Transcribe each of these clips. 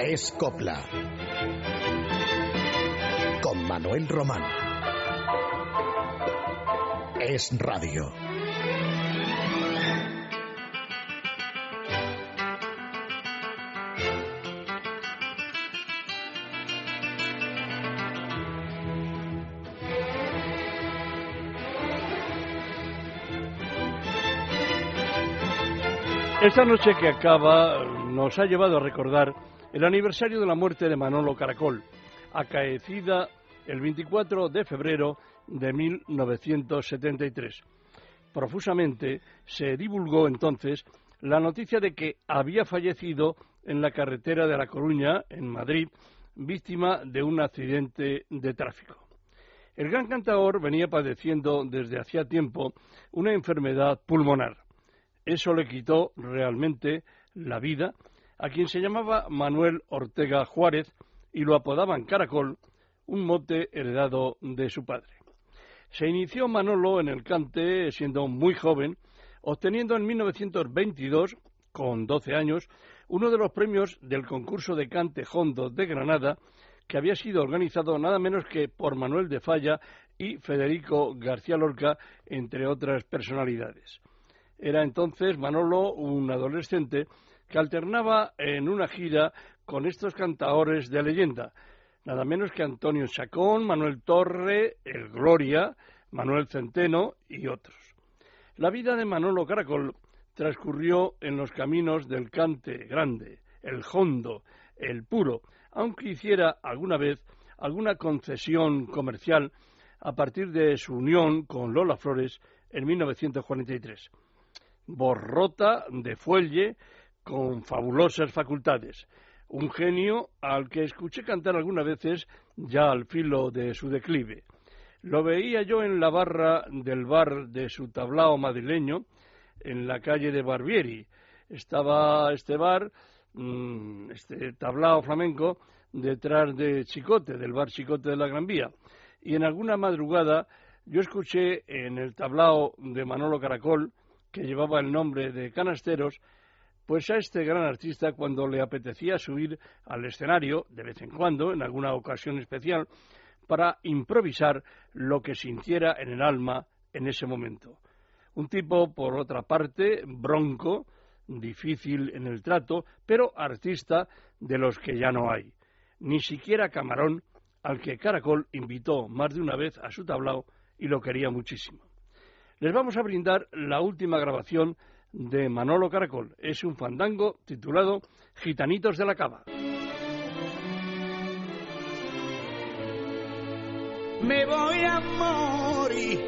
Es Copla. Con Manuel Román. Es Radio. Esta noche que acaba nos ha llevado a recordar el aniversario de la muerte de Manolo Caracol, acaecida el 24 de febrero de 1973. Profusamente se divulgó entonces la noticia de que había fallecido en la carretera de La Coruña, en Madrid, víctima de un accidente de tráfico. El gran cantador venía padeciendo desde hacía tiempo una enfermedad pulmonar. Eso le quitó realmente la vida a quien se llamaba Manuel Ortega Juárez y lo apodaban Caracol, un mote heredado de su padre. Se inició Manolo en el cante siendo muy joven, obteniendo en 1922, con 12 años, uno de los premios del concurso de cante Hondo de Granada, que había sido organizado nada menos que por Manuel de Falla y Federico García Lorca, entre otras personalidades. Era entonces Manolo un adolescente que alternaba en una gira con estos cantadores de leyenda, nada menos que Antonio Chacón, Manuel Torre, El Gloria, Manuel Centeno y otros. La vida de Manolo Caracol transcurrió en los caminos del cante grande, el hondo, el puro, aunque hiciera alguna vez alguna concesión comercial a partir de su unión con Lola Flores en 1943 borrota de fuelle con fabulosas facultades. Un genio al que escuché cantar algunas veces ya al filo de su declive. Lo veía yo en la barra del bar de su tablao madrileño, en la calle de Barbieri. Estaba este bar, mm, este tablao flamenco, detrás de Chicote, del bar Chicote de la Gran Vía. Y en alguna madrugada yo escuché en el tablao de Manolo Caracol que llevaba el nombre de Canasteros, pues a este gran artista cuando le apetecía subir al escenario, de vez en cuando, en alguna ocasión especial, para improvisar lo que sintiera en el alma en ese momento. Un tipo, por otra parte, bronco, difícil en el trato, pero artista de los que ya no hay. Ni siquiera Camarón, al que Caracol invitó más de una vez a su tablao y lo quería muchísimo les vamos a brindar la última grabación de Manolo Caracol. Es un fandango titulado Gitanitos de la Cava. Me voy a morir.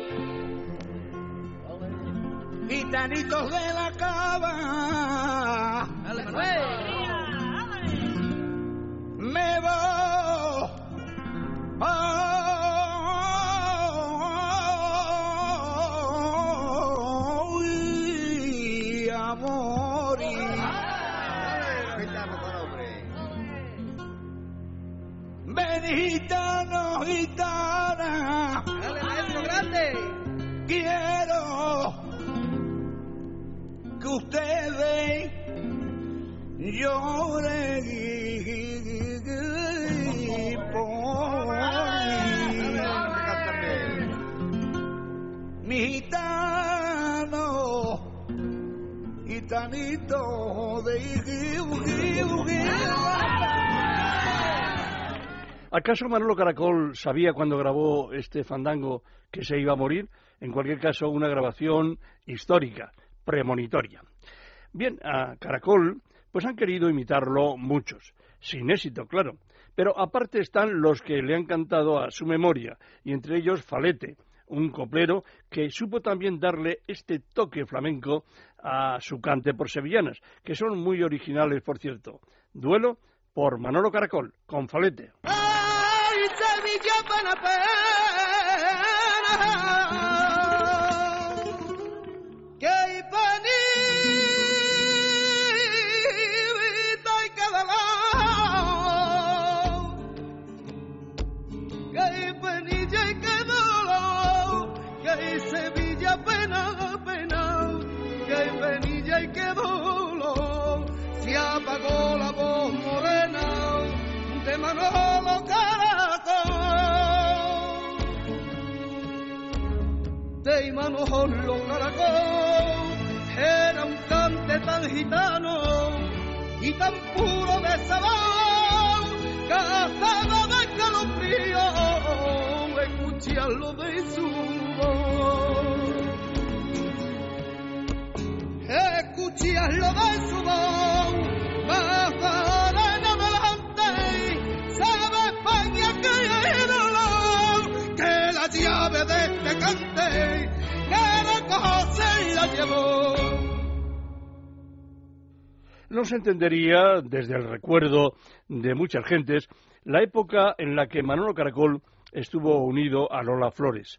Gitanitos de la cava. Ustedes lloren por mi gitano, gitanito de ¿Acaso Manolo Caracol sabía cuando grabó este fandango que se iba a morir? En cualquier caso, una grabación histórica, premonitoria. Bien, a Caracol, pues han querido imitarlo muchos, sin éxito, claro. Pero aparte están los que le han cantado a su memoria, y entre ellos Falete, un coplero que supo también darle este toque flamenco a su cante por sevillanas, que son muy originales, por cierto. Duelo por Manolo Caracol, con Falete. Sevilla y Manolo Caracol era un cante tan gitano y tan puro de sabor que hasta de escalofrío escucharlo de su voz. Escucharlo de su voz, No se entendería, desde el recuerdo de muchas gentes, la época en la que Manolo Caracol estuvo unido a Lola Flores.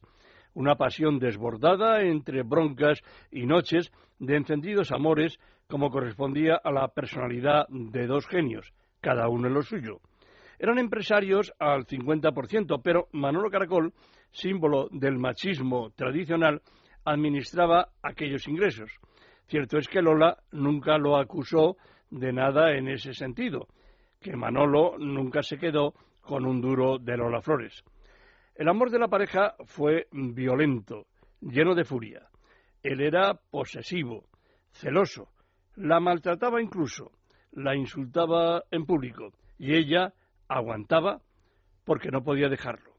Una pasión desbordada entre broncas y noches de encendidos amores, como correspondía a la personalidad de dos genios, cada uno en lo suyo. Eran empresarios al 50%, pero Manolo Caracol, símbolo del machismo tradicional, administraba aquellos ingresos. Cierto es que Lola nunca lo acusó de nada en ese sentido, que Manolo nunca se quedó con un duro de Lola Flores. El amor de la pareja fue violento, lleno de furia. Él era posesivo, celoso, la maltrataba incluso, la insultaba en público y ella aguantaba porque no podía dejarlo.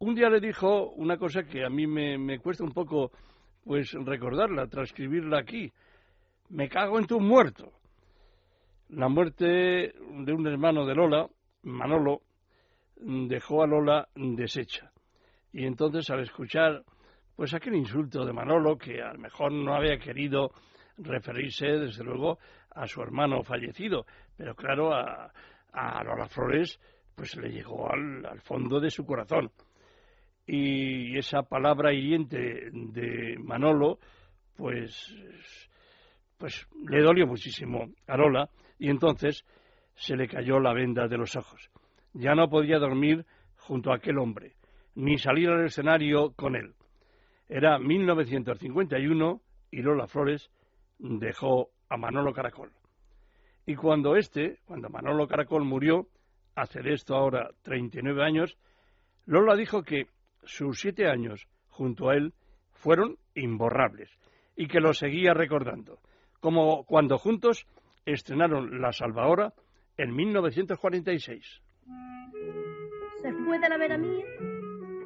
Un día le dijo una cosa que a mí me, cuesta un poco pues recordarla, transcribirla aquí. Me cago en tu muerto. La muerte de un hermano de Lola, Manolo, dejó a Lola deshecha. Y entonces al escuchar pues aquel insulto de Manolo, que a lo mejor no había querido referirse, desde luego, a su hermano fallecido, pero claro, a, a Lola Flores pues le llegó al, al fondo de su corazón. Y esa palabra hiriente de Manolo, pues, pues le dolió muchísimo a Lola, y entonces se le cayó la venda de los ojos. Ya no podía dormir junto a aquel hombre, ni salir al escenario con él. Era 1951 y Lola Flores dejó a Manolo Caracol. Y cuando este, cuando Manolo Caracol murió, hace de esto ahora 39 años, Lola dijo que sus siete años junto a él fueron imborrables y que lo seguía recordando, como cuando juntos estrenaron La Salvadora en 1946. Se fue de la vera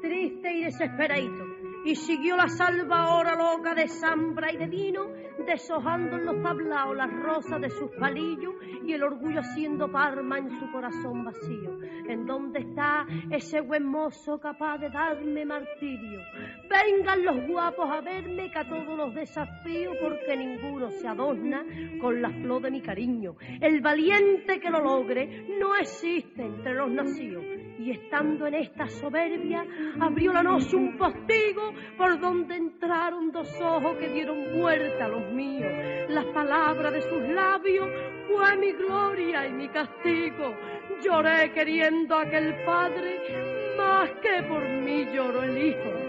triste y desesperadito, y siguió la salva hora loca de zambra y de vino, deshojando en los tablaos las rosas de sus palillos y el orgullo haciendo parma en su corazón vacío. ¿En dónde está ese buen mozo capaz de darme martirio? Vengan los guapos a verme que a todos los desafío porque ninguno se adorna con la flor de mi cariño. El valiente que lo logre no existe entre los nacidos y estando en esta soberbia, abrió la noche un postigo por donde entraron dos ojos que dieron vuelta a los míos. Las palabras de sus labios fue mi gloria y mi castigo. Lloré queriendo a aquel padre más que por mí lloró el hijo.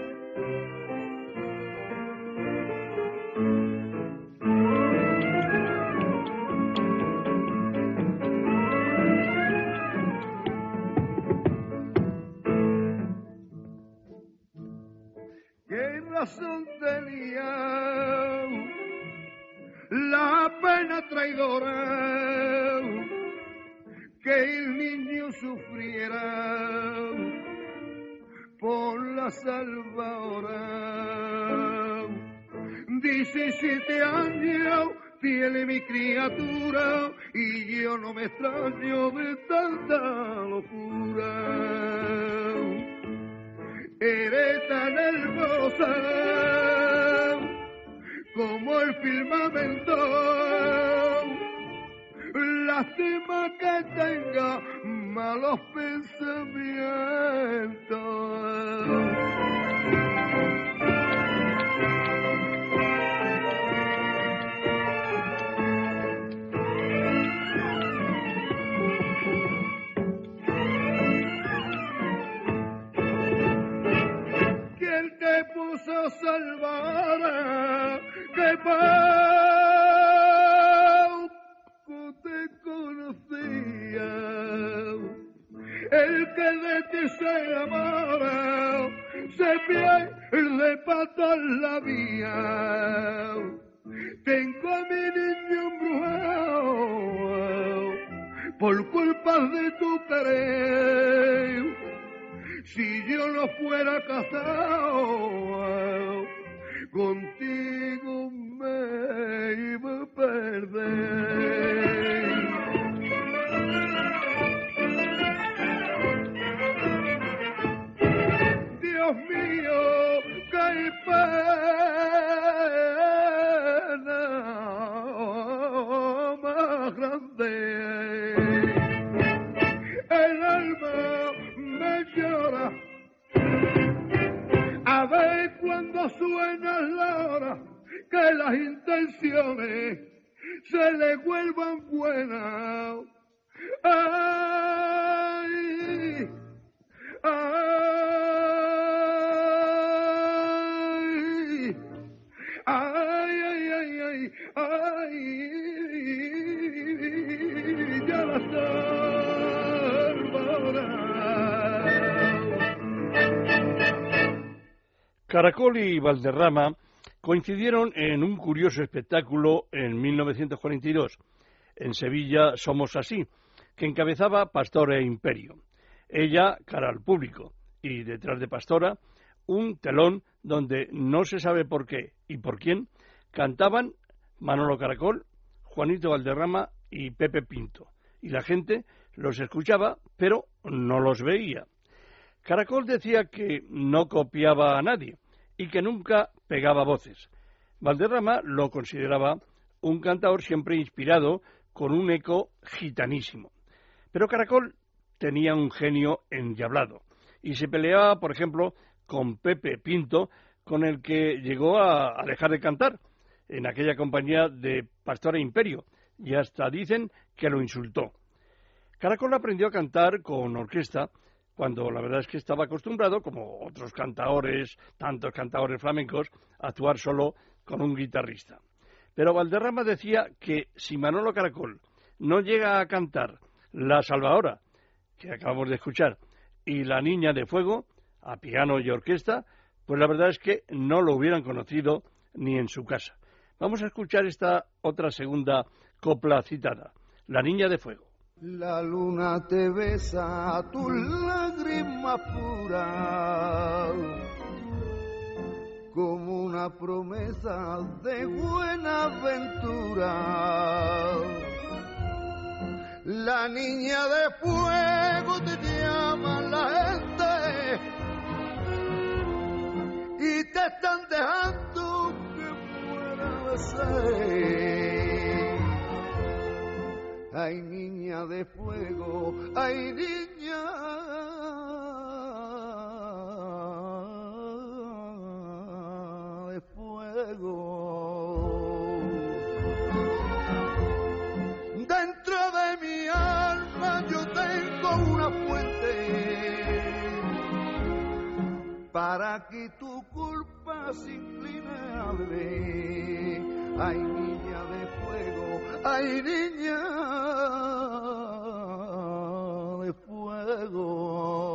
¿Qué razón tenía la pena traidora que el niño sufriera por la salvadora? Diecisiete años tiene mi criatura y yo no me extraño de tanta locura firmamento. Lástima que tenga malos pensamientos. De ti se pierde en la vía. Tengo a mi niño embrujado por culpa de tu querer. Si yo no fuera casado, contigo me iba a perder. Suena la hora que las intenciones se le vuelvan buenas. Ay, ay, ay, ay, ay, ay, Caracol y Valderrama coincidieron en un curioso espectáculo en 1942. En Sevilla Somos Así, que encabezaba Pastora e Imperio. Ella cara al público y detrás de Pastora un telón donde no se sabe por qué y por quién cantaban Manolo Caracol, Juanito Valderrama y Pepe Pinto. Y la gente los escuchaba, pero no los veía. Caracol decía que no copiaba a nadie y que nunca pegaba voces. Valderrama lo consideraba un cantador siempre inspirado con un eco gitanísimo. Pero Caracol tenía un genio endiablado y se peleaba, por ejemplo, con Pepe Pinto, con el que llegó a, a dejar de cantar en aquella compañía de Pastora Imperio, y hasta dicen que lo insultó. Caracol aprendió a cantar con orquesta cuando la verdad es que estaba acostumbrado, como otros cantadores, tantos cantadores flamencos, a actuar solo con un guitarrista. Pero Valderrama decía que si Manolo Caracol no llega a cantar La Salvadora, que acabamos de escuchar, y La Niña de Fuego, a piano y orquesta, pues la verdad es que no lo hubieran conocido ni en su casa. Vamos a escuchar esta otra segunda copla citada, La Niña de Fuego. La luna te besa a tu lágrima pura como una promesa de buena aventura. La niña de fuego te llama la gente y te están dejando que fuera ser. Ay, niña de fuego, ay, niña de fuego. Dentro de mi alma yo tengo una fuente para que tu culpa se incline a ver. Ay, niña de fuego, ay, niña de fuego.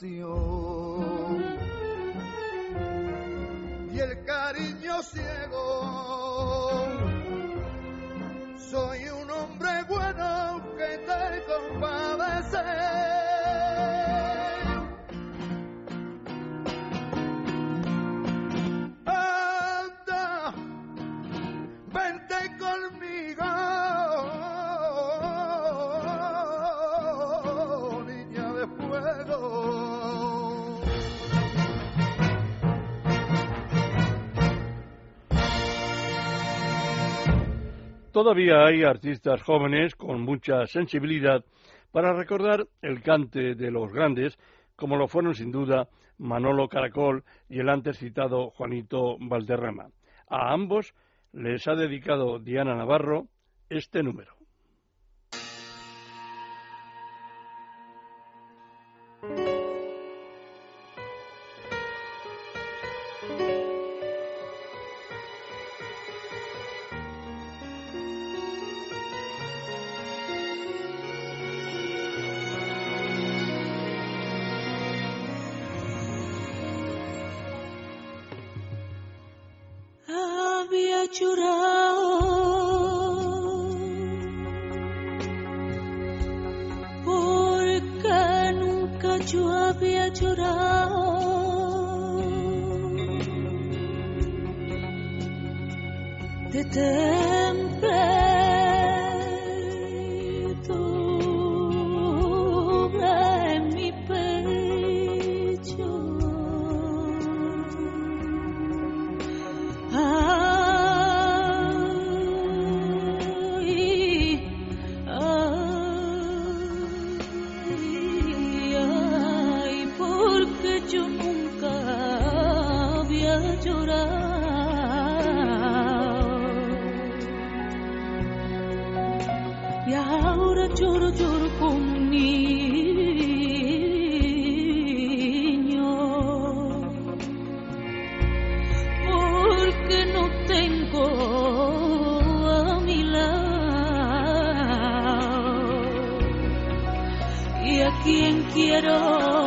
Y el cariño ciego, soy un hombre bueno que te compadece. Todavía hay artistas jóvenes con mucha sensibilidad para recordar el cante de los grandes, como lo fueron sin duda Manolo Caracol y el antes citado Juanito Valderrama. A ambos les ha dedicado Diana Navarro este número. Oh.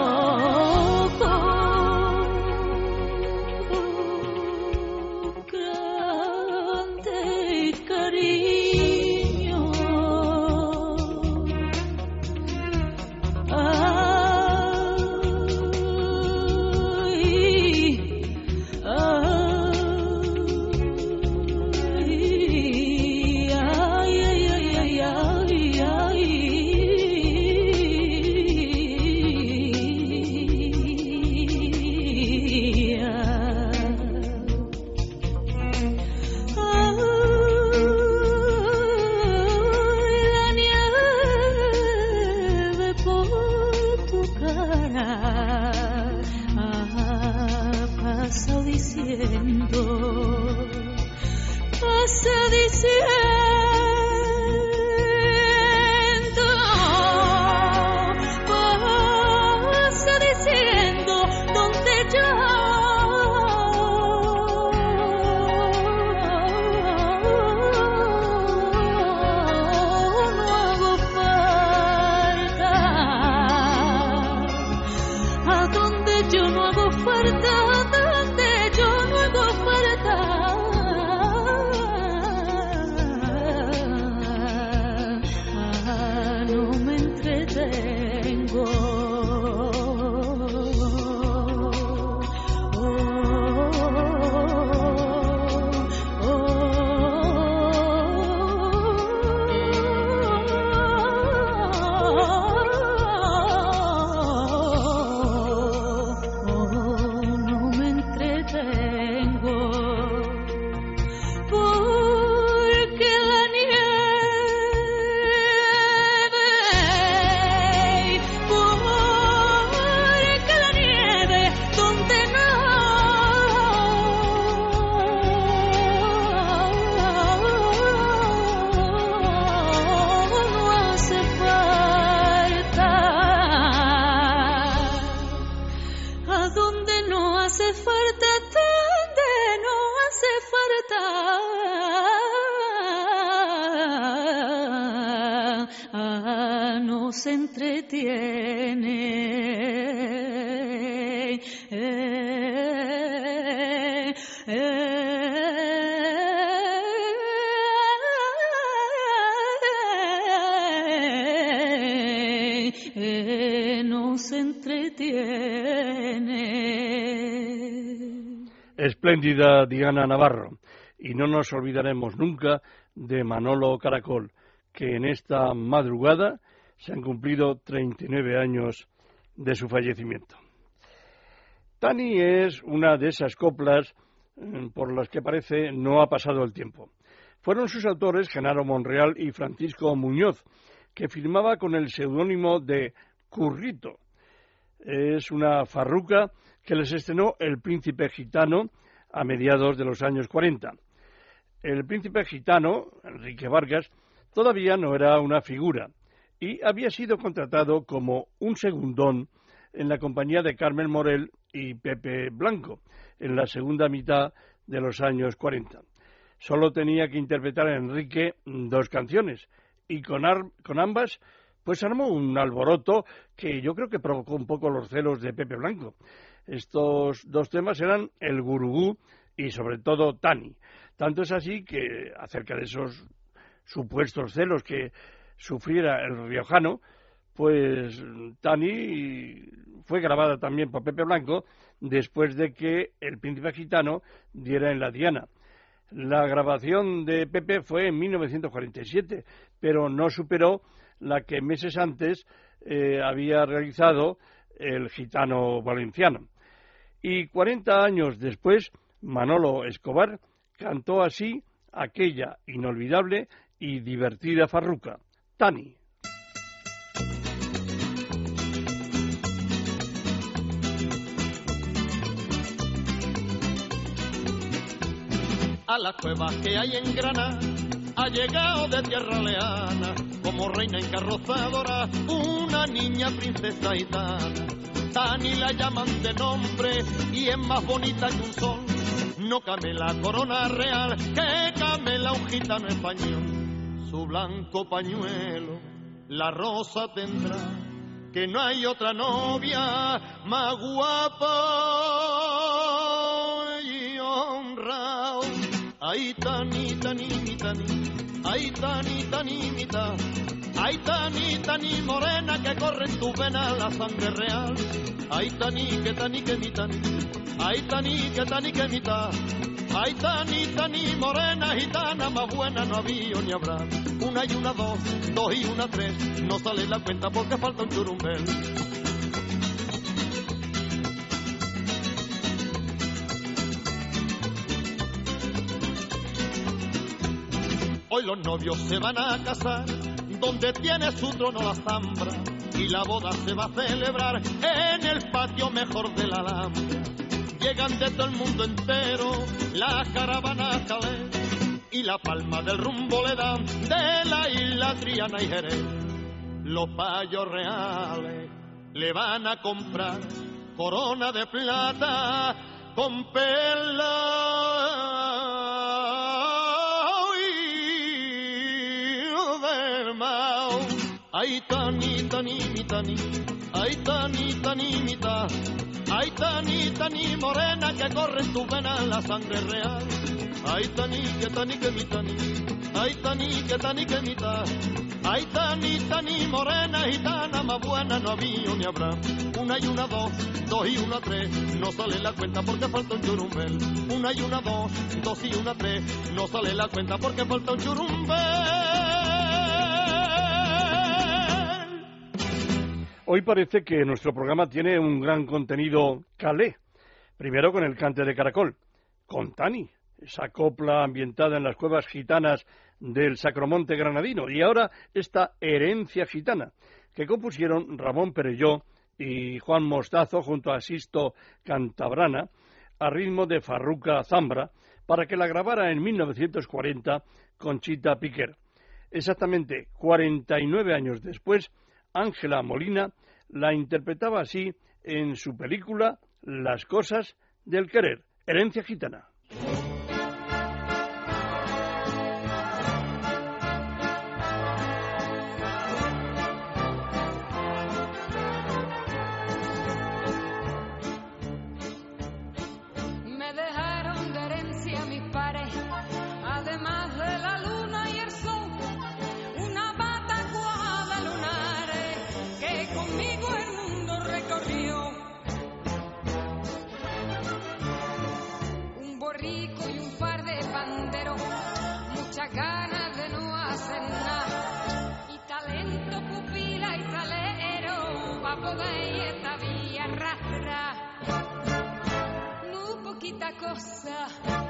Diana Navarro. Y no nos olvidaremos nunca de Manolo Caracol, que en esta madrugada se han cumplido 39 años de su fallecimiento. Tani es una de esas coplas mm, por las que parece no ha pasado el tiempo. Fueron sus autores Genaro Monreal y Francisco Muñoz, que firmaba con el seudónimo de Currito. Es una farruca que les estrenó El Príncipe Gitano a mediados de los años 40. El Príncipe Gitano, Enrique Vargas, todavía no era una figura y había sido contratado como un segundón en la compañía de Carmen Morel y Pepe Blanco en la segunda mitad de los años 40. Solo tenía que interpretar a Enrique dos canciones y con, con ambas pues armó un alboroto que yo creo que provocó un poco los celos de Pepe Blanco. Estos dos temas eran el gurugú y sobre todo Tani. Tanto es así que acerca de esos supuestos celos que sufriera el riojano, pues Tani fue grabada también por Pepe Blanco después de que el príncipe gitano diera en la Diana. La grabación de Pepe fue en 1947, pero no superó la que meses antes eh, había realizado el gitano valenciano. Y 40 años después, Manolo Escobar cantó así aquella inolvidable y divertida farruca, Tani. A la cueva que hay en Granada ha llegado de tierra leana como reina encarrozadora una niña princesa gitana. Tani la llaman de nombre y es más bonita que un sol. No came la corona real que camela un gitano español su blanco pañuelo, la rosa tendrá, que no hay otra novia más guapa y honrado. Ay, tani, tani, mi tani, ay, tani, tani, mi ta, ay, tani, tani, morena que corre en tu vena la sangre real. Ay, tani, que tani, que mi tani, ay, tani, que tani, que mi. Ay, tani, tani, morena, gitana, más buena no había ni habrá. Una y una dos, dos y una tres, no sale la cuenta porque falta un churumbel. Hoy los novios se van a casar, donde tiene su trono la zambra, y la boda se va a celebrar en el patio mejor de la Alhambra llegan de todo el mundo entero las caravanas calé y la palma del rumbo le dan de la isla Triana y Jerez. Los payos reales le van a comprar corona de plata con perla Ay, tani, tani, mi tani, ay, tani, tani, mi ta. Ay, tani, tani, morena, que corre en tu vena la sangre real. Ay, tani, que tani, que mi tani. Ay, tani, que tani, que mi ta. Ay, tani, tani, morena, gitana, más buena no había ni habrá. Una y una dos, dos y una tres, no sale la cuenta porque falta un churumbel. Una y una dos, dos y una tres, no sale la cuenta porque falta un churumbel. Hoy parece que nuestro programa tiene un gran contenido calé. Primero con el cante de caracol, con Tani, esa copla ambientada en las cuevas gitanas del Sacromonte granadino, y ahora esta herencia gitana, que compusieron Ramón Perelló y Juan Mostazo junto a Sisto Cantabrana, a ritmo de Farruca Zambra, para que la grabara en 1940 Conchita Piquer. Exactamente 49 años después, Ángela Molina la interpretaba así en su película Las cosas del querer, herencia gitana. corsa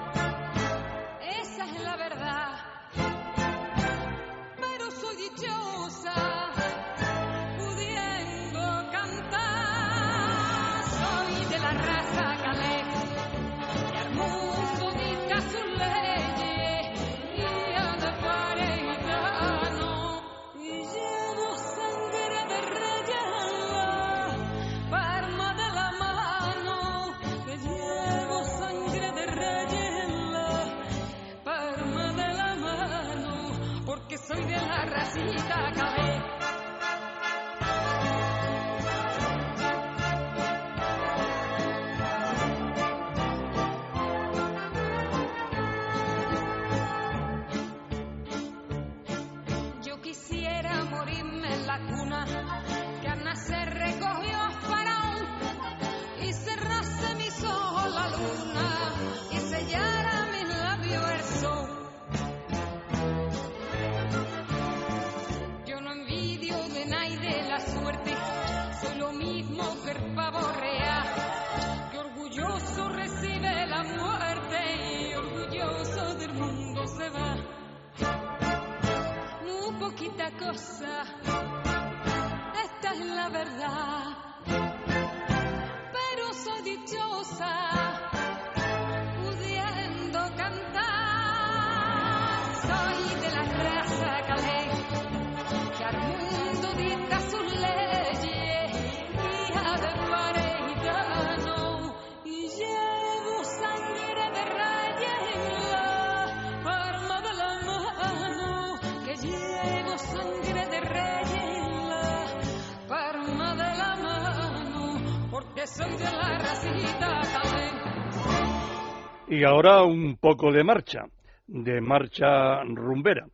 cosa. Esta es la verdad. Pero soy dichosa Y ahora un poco de marcha, de marcha rumbera,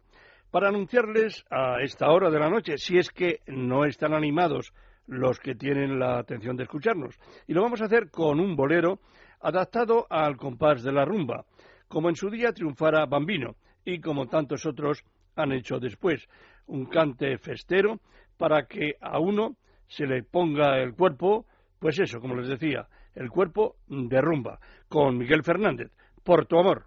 para anunciarles a esta hora de la noche, si es que no están animados los que tienen la atención de escucharnos. Y lo vamos a hacer con un bolero adaptado al compás de la rumba, como en su día triunfara Bambino y como tantos otros han hecho después. Un cante festero para que a uno se le ponga el cuerpo, pues eso, como les decía, el cuerpo de rumba, con Miguel Fernández, por tu amor.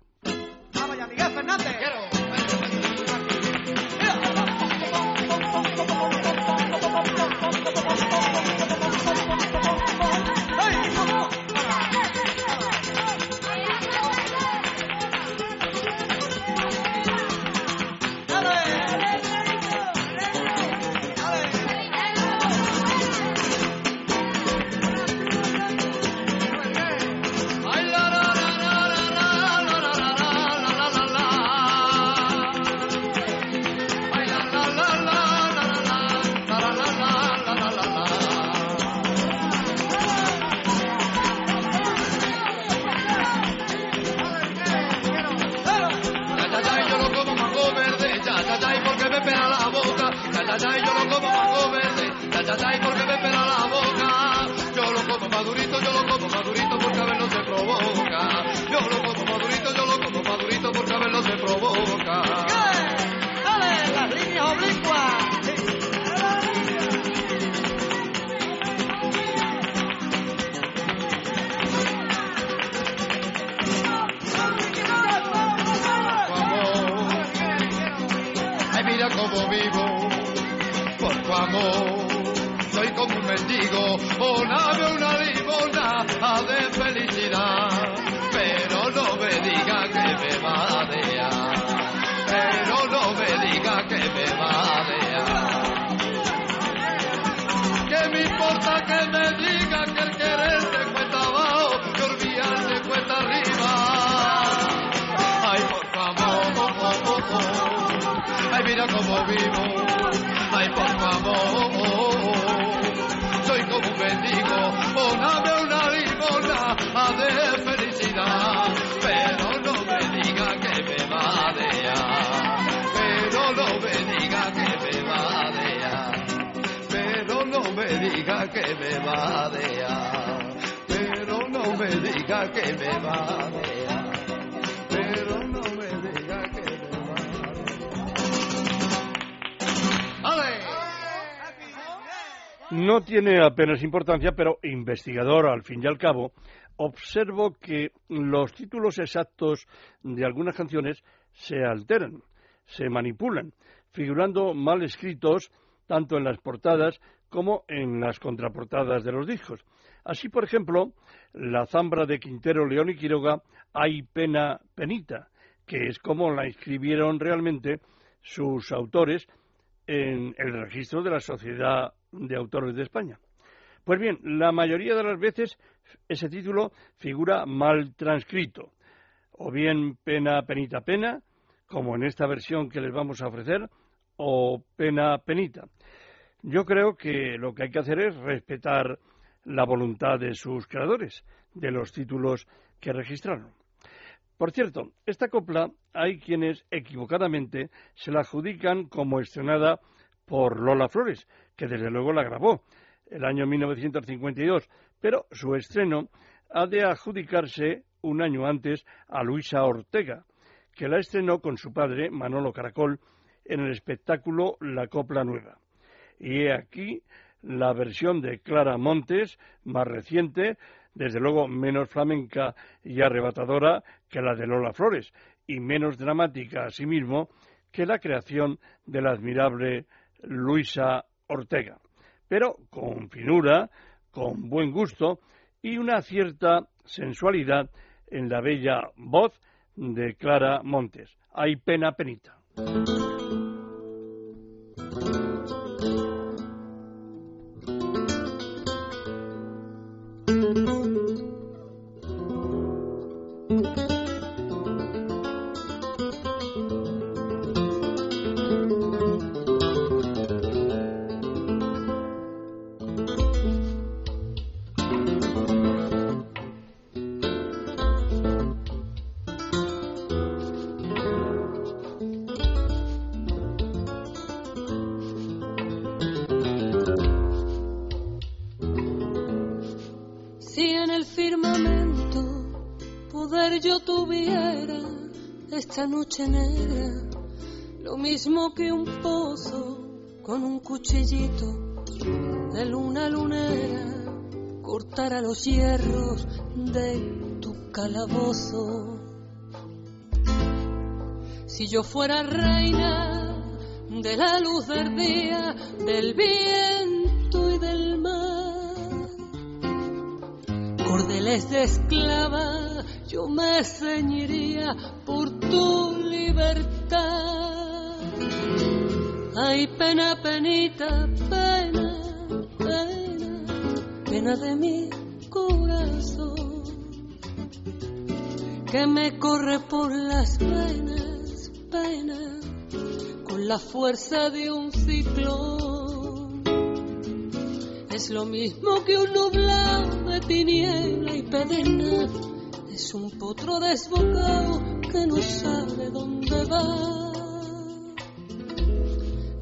No tiene apenas importancia, pero investigador al fin y al cabo, observo que los títulos exactos de algunas canciones se alteran, se manipulan, figurando mal escritos tanto en las portadas como en las contraportadas de los discos. Así, por ejemplo, la zambra de Quintero, León y Quiroga, Hay pena penita, que es como la inscribieron realmente sus autores en el registro de la Sociedad de Autores de España. Pues bien, la mayoría de las veces ese título figura mal transcrito, o bien pena, penita, pena, como en esta versión que les vamos a ofrecer, o pena, penita. Yo creo que lo que hay que hacer es respetar la voluntad de sus creadores, de los títulos que registraron. Por cierto, esta copla hay quienes equivocadamente se la adjudican como estrenada por Lola Flores, que desde luego la grabó el año 1952, pero su estreno ha de adjudicarse un año antes a Luisa Ortega, que la estrenó con su padre, Manolo Caracol, en el espectáculo La Copla Nueva. Y he aquí la versión de Clara Montes, más reciente, desde luego menos flamenca y arrebatadora que la de Lola Flores, y menos dramática asimismo que la creación de la admirable Luisa Ortega, pero con finura, con buen gusto y una cierta sensualidad en la bella voz de Clara Montes. Hay pena penita. Esta noche negra, lo mismo que un pozo con un cuchillito de luna lunera, cortara los hierros de tu calabozo. Si yo fuera reina de la luz del día, del viento y del mar, cordeles de esclava, yo me ceñiría por tu libertad. Ay, pena, penita, pena, pena, pena de mi corazón, que me corre por las venas, pena, con la fuerza de un ciclón. Es lo mismo que un nublado de tiniebla y pedena. Es un potro desbocado que no sabe dónde va.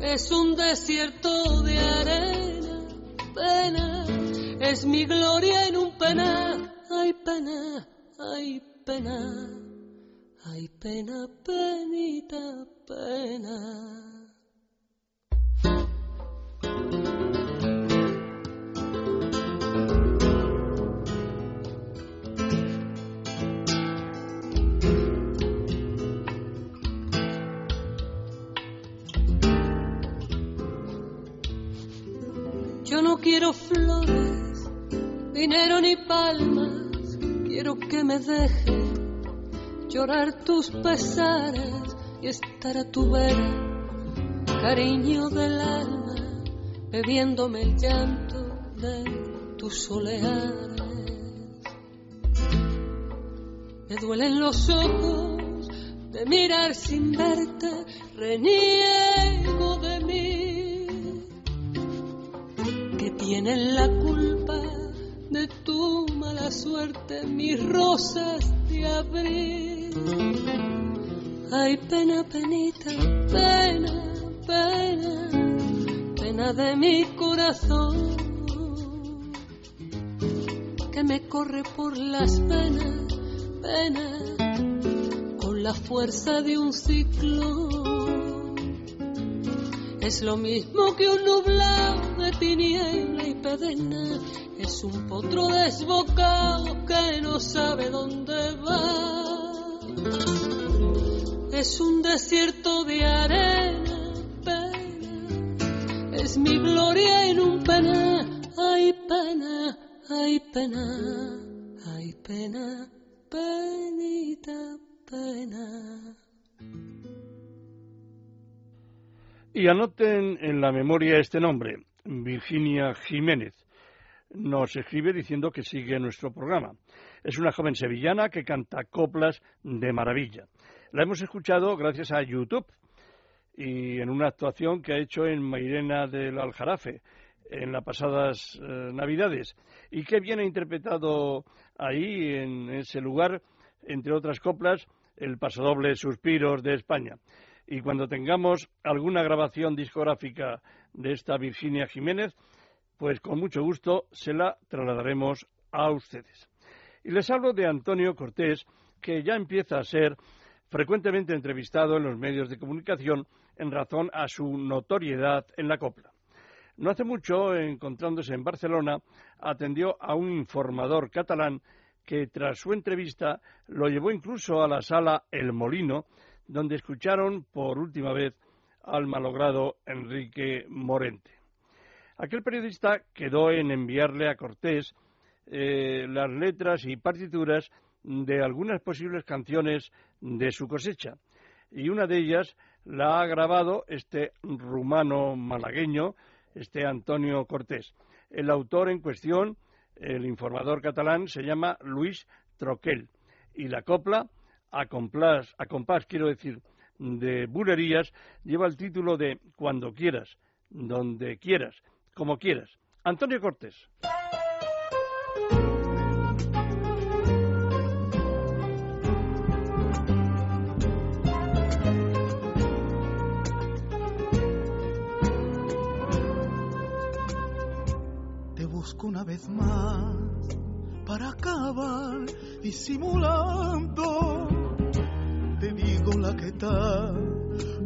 Es un desierto de arena, pena. Es mi gloria en un pena. Ay, pena, ay, pena. Ay, pena, penita, pena. Quiero flores, dinero ni palmas, quiero que me dejes llorar tus pesares y estar a tu vera, cariño del alma, bebiéndome el llanto de tus oleares. Me duelen los ojos de mirar sin verte, reniego tienen la culpa de tu mala suerte, mis rosas de abril. Ay, pena, penita, pena, pena, pena de mi corazón, que me corre por las venas, pena, con la fuerza de un ciclón. Es lo mismo que un nublado Es un potro desbocado que no sabe dónde va. Es un desierto de arena, pena. Es mi gloria en un pena. Ay, pena, ay, pena, ay, pena, penita, pena. Y anoten en la memoria este nombre, Virginia Jiménez. Nos escribe diciendo que sigue nuestro programa. Es una joven sevillana que canta coplas de maravilla. La hemos escuchado gracias a YouTube y en una actuación que ha hecho en Mairena del Aljarafe en las pasadas eh, Navidades y que viene interpretado ahí en ese lugar, entre otras coplas, el pasodoble Suspiros de España y cuando tengamos alguna grabación discográfica de esta Virginia Jiménez, pues con mucho gusto se la trasladaremos a ustedes. Y les hablo de Antonio Cortés, que ya empieza a ser frecuentemente entrevistado en los medios de comunicación en razón a su notoriedad en la copla. No hace mucho, encontrándose en Barcelona, atendió a un informador catalán que tras su entrevista lo llevó incluso a la sala El Molino, donde escucharon por última vez al malogrado Enrique Morente. Aquel periodista quedó en enviarle a Cortés eh, las letras y partituras de algunas posibles canciones de su cosecha, y una de ellas la ha grabado este rumano malagueño, este Antonio Cortés. El autor en cuestión, el informador catalán, se llama Luis Troquel, y la copla, a compás, a compás quiero decir, de bulerías, lleva el título de Cuando quieras, donde quieras, como quieras. Antonio Cortés. Te busco una vez más para acabar disimulando. Te digo la que está,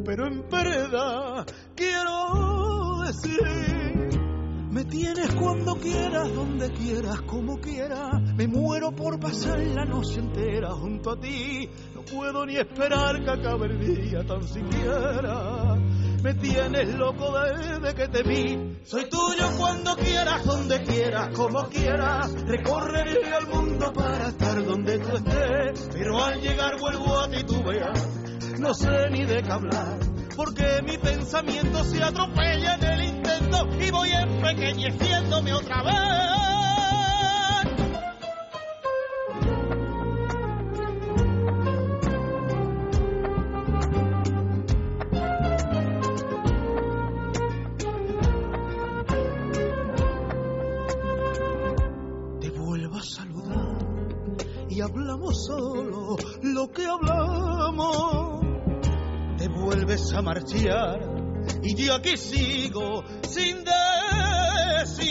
pero en verdad quiero decir. Me tienes cuando quieras, donde quieras, como quieras. Me muero por pasar la noche entera junto a ti. No puedo ni esperar que acabe el día tan siquiera. Me tienes loco desde que te vi. Soy tuyo cuando quieras, donde quieras, como quieras. Recorreré el mundo para estar donde tú estés. Pero al llegar vuelvo a ti, tú veas. No sé ni de qué hablar. Porque mi pensamiento se atropella en el intento y voy empequeñeciéndome otra vez. A marchar y yo aquí sigo sin decir.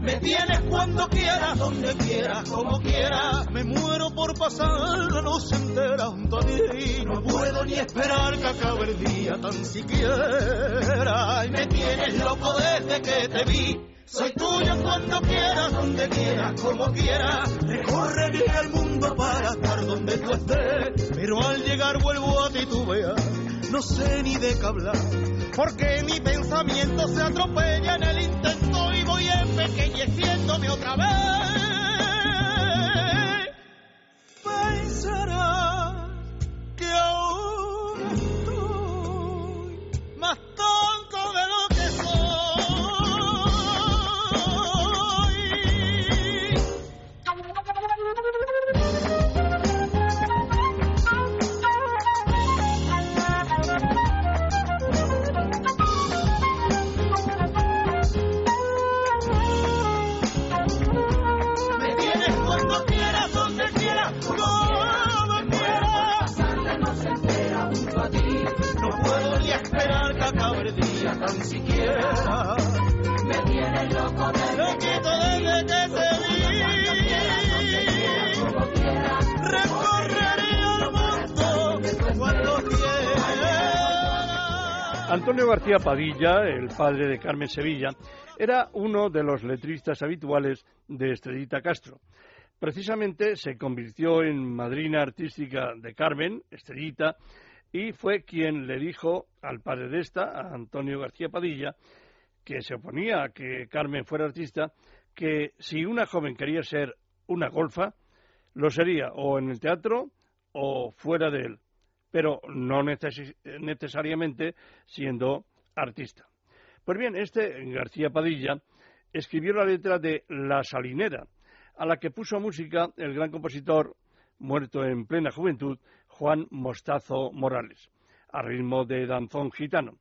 Me tienes cuando quieras, donde quieras, como quieras. Me muero por pasar la noche entera junto a ti. No puedo ni esperar que acabe el día tan siquiera. Y me tienes loco desde que te vi. Soy tuyo cuando quieras, donde quieras, como quieras. Recorreré el mundo para estar donde tú estés. Pero al llegar vuelvo a ti, tú veas. No sé ni de qué hablar. Porque mi pensamiento se atropella en el intento y voy empequeñeciéndome otra vez. Pensarás García Padilla, el padre de Carmen Sevilla, era uno de los letristas habituales de Estrellita Castro. Precisamente se convirtió en madrina artística de Carmen, Estrellita, y fue quien le dijo al padre de esta, a Antonio García Padilla, que se oponía a que Carmen fuera artista, que si una joven quería ser una golfa, lo sería o en el teatro o fuera de él, pero no necesariamente siendo artista. Pues bien, este García Padilla escribió la letra de La Salinera, a la que puso música el gran compositor muerto en plena juventud, Juan Mostazo Morales, a ritmo de danzón gitano.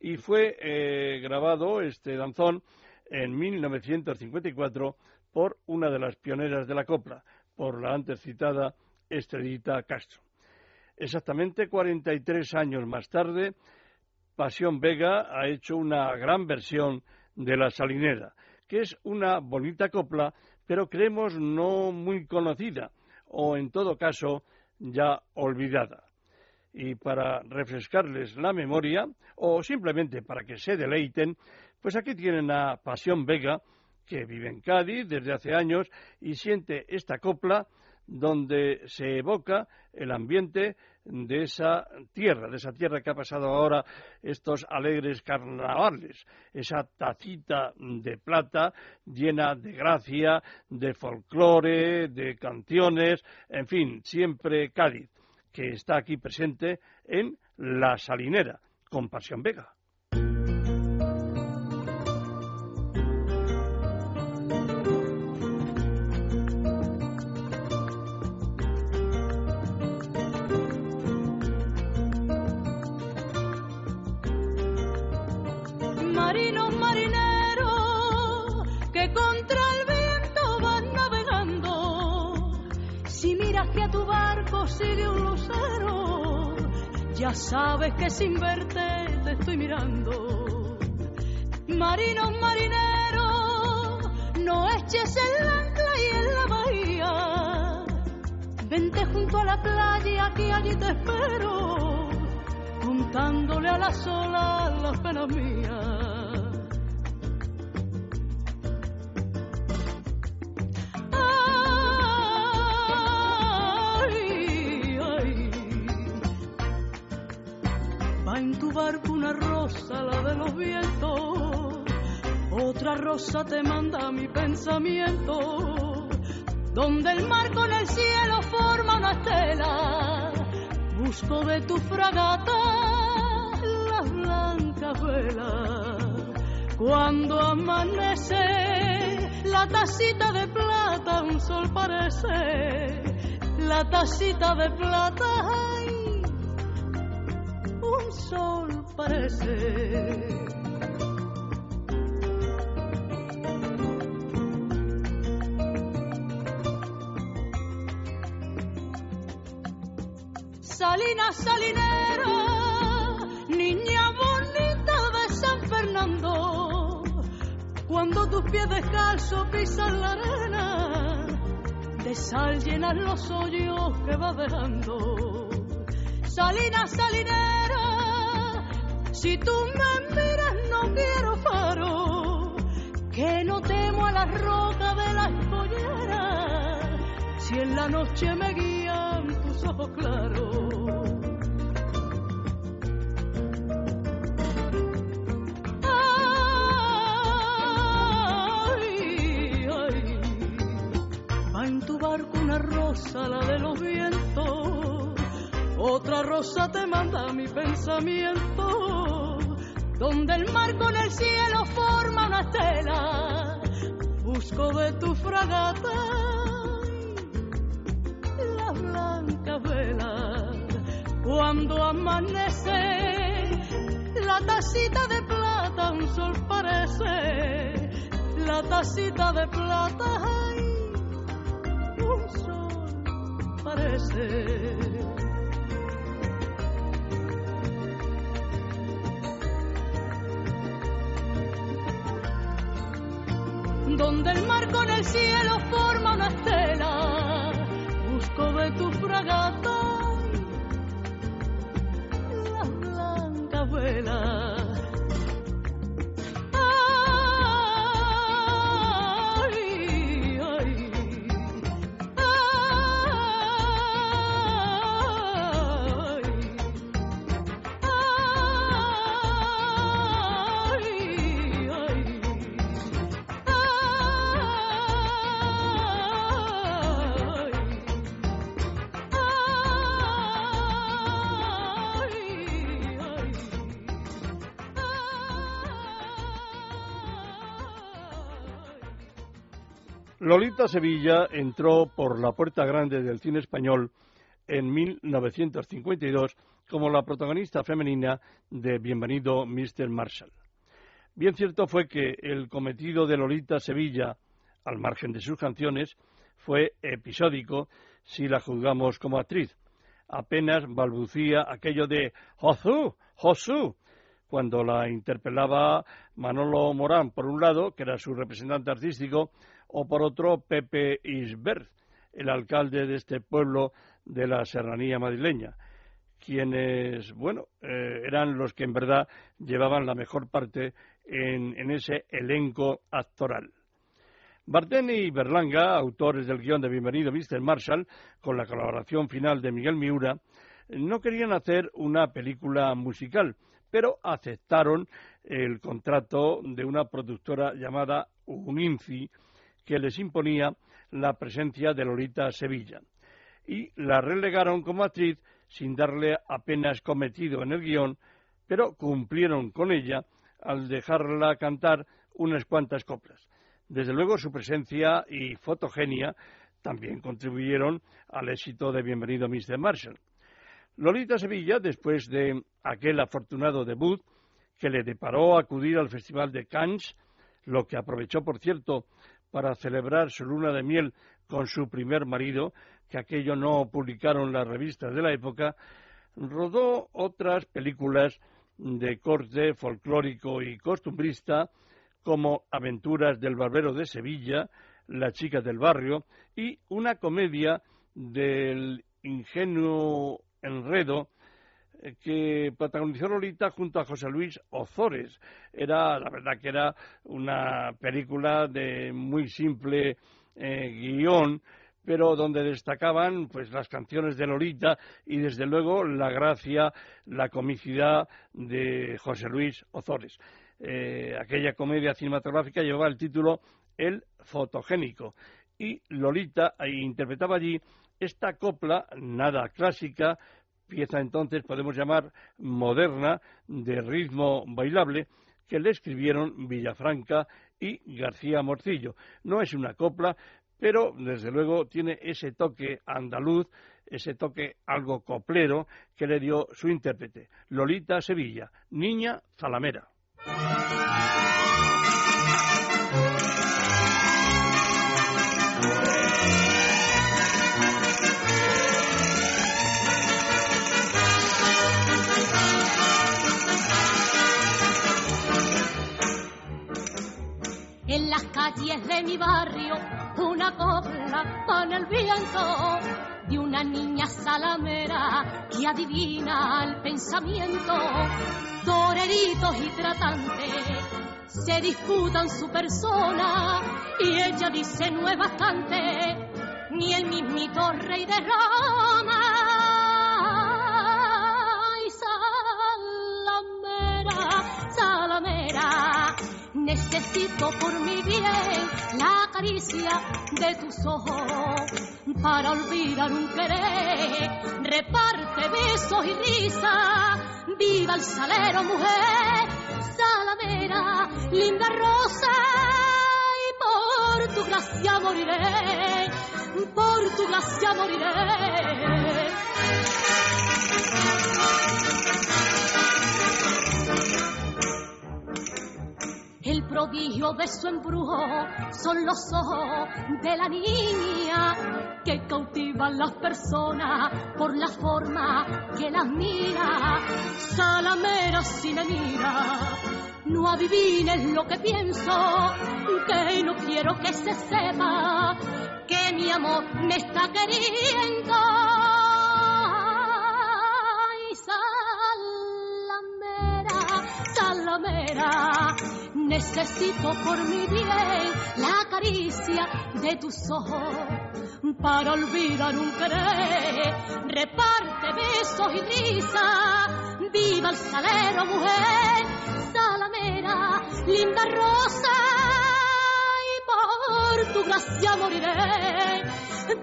Y fue eh, grabado este danzón en 1954 por una de las pioneras de la copla, por la antes citada Estrellita Castro. Exactamente 43 años más tarde, Pasión Vega ha hecho una gran versión de La Salinera, que es una bonita copla, pero creemos no muy conocida, o en todo caso ya olvidada. Y para refrescarles la memoria, o simplemente para que se deleiten, pues aquí tienen a Pasión Vega, que vive en Cádiz desde hace años y siente esta copla donde se evoca el ambiente de esa tierra, de esa tierra que ha pasado ahora estos alegres carnavales, esa tacita de plata llena de gracia, de folclore, de canciones, en fin, siempre Cádiz, que está aquí presente en La Salinera, con Pasión Vega. Sigue un lucero, ya sabes que sin verte te estoy mirando. Marinos marineros, no eches el ancla y en la bahía. Vente junto a la playa que allí te espero contándole a las olas las penas mías. En tu barco una rosa, la de los vientos, otra rosa te manda mi pensamiento, donde el mar con el cielo forma una estela busco de tu fragata las blancas velas. Cuando amanece, la tacita de plata un sol parece. La tacita de plata, un sol parece. Salina Salinera, niña bonita de San Fernando, cuando tus pies descalzos pisan la arena, de sal llenan los hoyos que vas dejando. Salina Salinera, si tú me miras no quiero faro, que no temo a la roca de la escollera, si en la noche me guían tus ojos claros. Ay, ay, va en tu barco una rosa, la de los vientos, otra rosa te manda mi pensamiento, donde el mar con el cielo forma una estela, busco de tu fragata las blancas velas. Cuando amanece, la tacita de plata un sol parece. La tacita de plata, un sol parece. Donde el mar con el cielo forma una estela, busco de tu fragata Lolita Sevilla entró por la puerta grande del cine español en 1952 como la protagonista femenina de Bienvenido Mr. Marshall. Bien cierto fue que el cometido de Lolita Sevilla, al margen de sus canciones, fue episódico si la juzgamos como actriz. Apenas balbucía aquello de Josu, Josu, cuando la interpelaba Manolo Morán, por un lado, que era su representante artístico, o por otro Pepe Isbert, el alcalde de este pueblo de la serranía madrileña, quienes, bueno, eh, eran los que en verdad llevaban la mejor parte en, en ese elenco actoral. Barteni y Berlanga, autores del guion de Bienvenido Mr. Marshall, con la colaboración final de Miguel Miura, no querían hacer una película musical, pero aceptaron el contrato de una productora llamada Uninci, que les imponía la presencia de Lolita Sevilla. Y la relegaron como actriz sin darle apenas cometido en el guion, pero cumplieron con ella al dejarla cantar unas cuantas coplas. Desde luego su presencia y fotogenia también contribuyeron al éxito de Bienvenido Mr. Marshall. Lolita Sevilla, después de aquel afortunado debut que le deparó acudir al Festival de Cannes, lo que aprovechó, por cierto, para celebrar su luna de miel con su primer marido, que aquello no publicaron las revistas de la época, rodó otras películas de corte folclórico y costumbrista, como Aventuras del Barbero de Sevilla, La chica del barrio y una comedia del ingenuo enredo que protagonizó Lolita junto a José Luis Ozores. Era, la verdad que era una película de muy simple eh, guion, pero donde destacaban pues las canciones de Lolita y desde luego la gracia, la comicidad de José Luis Ozores. Eh, aquella comedia cinematográfica llevaba el título El fotogénico y Lolita interpretaba allí esta copla nada clásica, pieza entonces podemos llamar moderna de ritmo bailable que le escribieron Villafranca y García Morcillo. No es una copla, pero desde luego tiene ese toque andaluz, ese toque algo coplero que le dio su intérprete, Lolita Sevilla, niña zalamera. Calles de mi barrio, una copla con el viento de una niña salamera que adivina el pensamiento. Toreritos y tratantes se disputan su persona y ella dice no es bastante ni el mismito rey de Roma. Necesito por mi bien la caricia de tus ojos para olvidar un querer. Reparte besos y risa, viva el salero mujer, salamera, linda rosa, y por tu gracia moriré, por tu gracia moriré. Prodigio de su embrujo son los ojos de la niña que cautivan las personas por la forma que las mira. Salamera si me mira, no adivines lo que pienso, que no quiero que se sepa que mi amor me está queriendo. Salamera, Salamera, necesito por mi bien la caricia de tus ojos para olvidar un querer. Reparte besos y risa, viva el salero mujer, Salamera, linda rosa, por tu gracia moriré,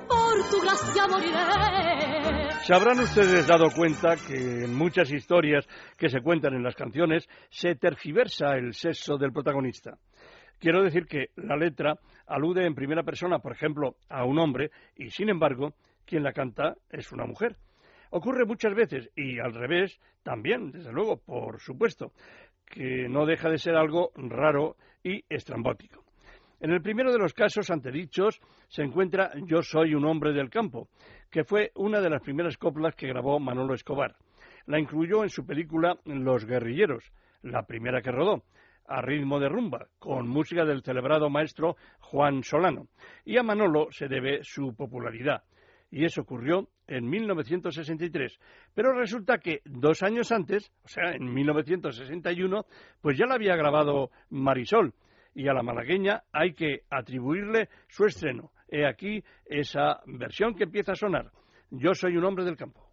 por tu gracia moriré. Se habrán ustedes dado cuenta que en muchas historias que se cuentan en las canciones se tergiversa el sexo del protagonista. Quiero decir que la letra alude en primera persona, por ejemplo, a un hombre y, sin embargo, quien la canta es una mujer. Ocurre muchas veces y al revés también, desde luego, por supuesto, que no deja de ser algo raro y estrambótico. En el primero de los casos antedichos se encuentra Yo soy un hombre del campo, que fue una de las primeras coplas que grabó Manolo Escobar. La incluyó en su película Los guerrilleros, la primera que rodó, a ritmo de rumba, con música del celebrado maestro Juan Solano. Y a Manolo se debe su popularidad. Y eso ocurrió en 1963. Pero resulta que dos años antes, o sea, en 1961, pues ya la había grabado Marisol. Y a la malagueña hay que atribuirle su estreno. He aquí esa versión que empieza a sonar. Yo soy un hombre del campo.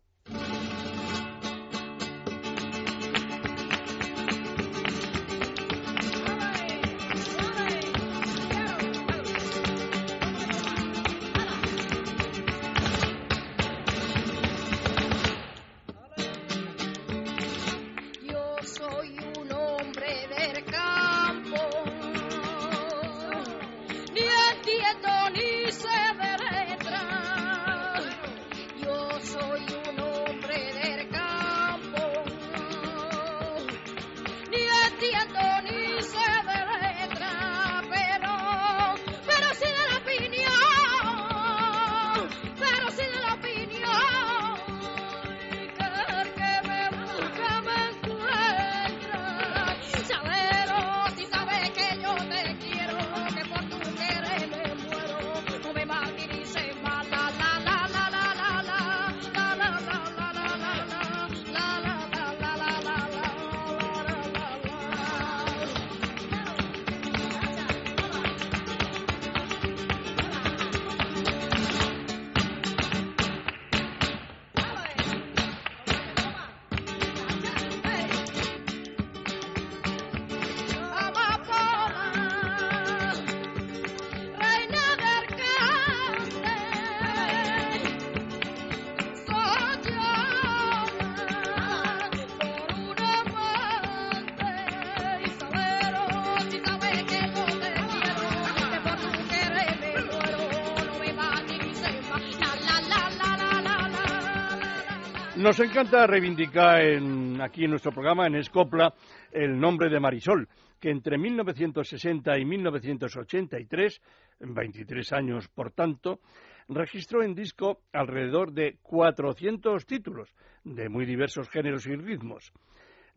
Nos encanta reivindicar en- aquí en nuestro programa, en Escopla, el nombre de Marisol, que entre 1960 y 1983, en 23 años por tanto, registró en disco alrededor de 400 títulos de muy diversos géneros y ritmos.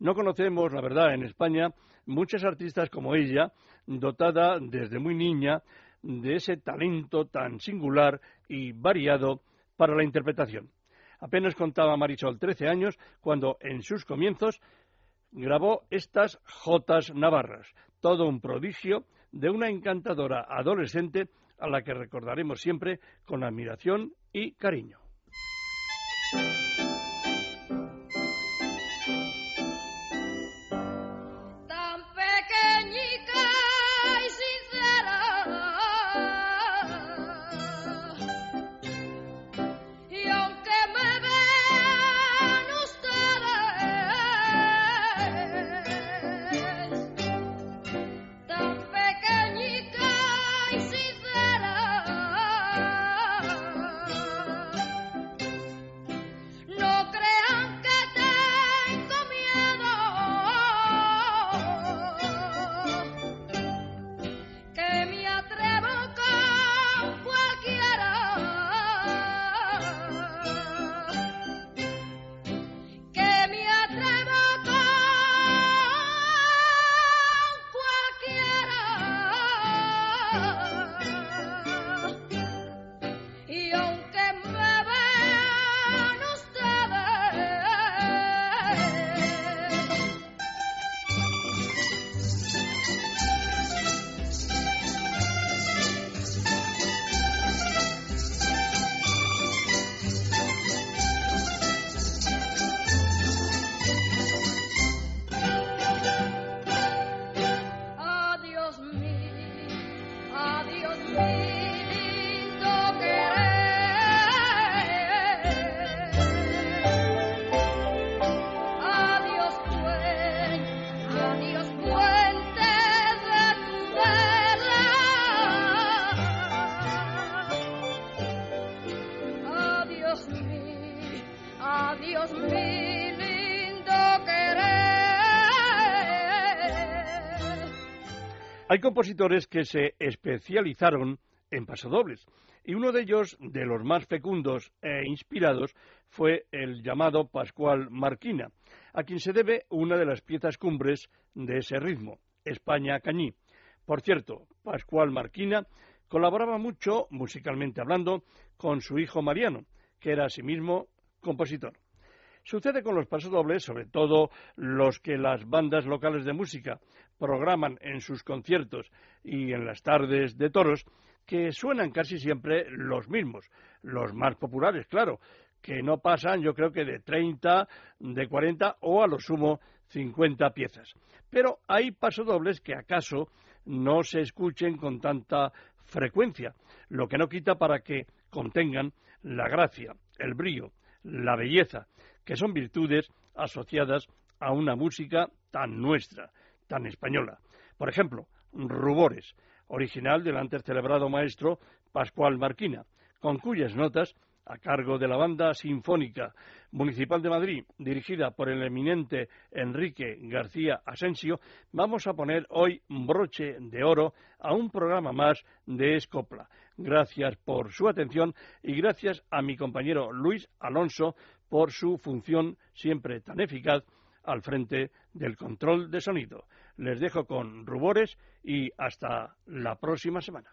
No conocemos, la verdad, en España muchas artistas como ella, dotada desde muy niña de ese talento tan singular y variado para la interpretación. Apenas contaba Marisol 13 años cuando en sus comienzos grabó estas Jotas Navarras, todo un prodigio de una encantadora adolescente a la que recordaremos siempre con admiración y cariño. Hay compositores que se especializaron en pasodobles y uno de ellos, de los más fecundos e inspirados, fue el llamado Pascual Marquina, a quien se debe una de las piezas cumbres de ese ritmo, España Cañí. Por cierto, Pascual Marquina colaboraba mucho, musicalmente hablando, con su hijo Mariano, que era asimismo compositor. Sucede con los pasodobles, sobre todo los que las bandas locales de música programan en sus conciertos y en las tardes de toros, que suenan casi siempre los mismos, los más populares, claro, que no pasan yo creo que de 30, de 40 o a lo sumo 50 piezas. Pero hay pasodobles que acaso no se escuchen con tanta frecuencia, lo que no quita para que contengan la gracia, el brillo, la belleza, que son virtudes asociadas a una música tan nuestra, tan española. Por ejemplo, Rubores, original del antes celebrado maestro Pascual Marquina, con cuyas notas a cargo de la Banda Sinfónica Municipal de Madrid, dirigida por el eminente Enrique García Asensio, vamos a poner hoy broche de oro a un programa más de Escopla. Gracias por su atención y gracias a mi compañero Luis Alonso por su función siempre tan eficaz al frente del control de sonido. Les dejo con rubores y hasta la próxima semana.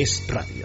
Es radio.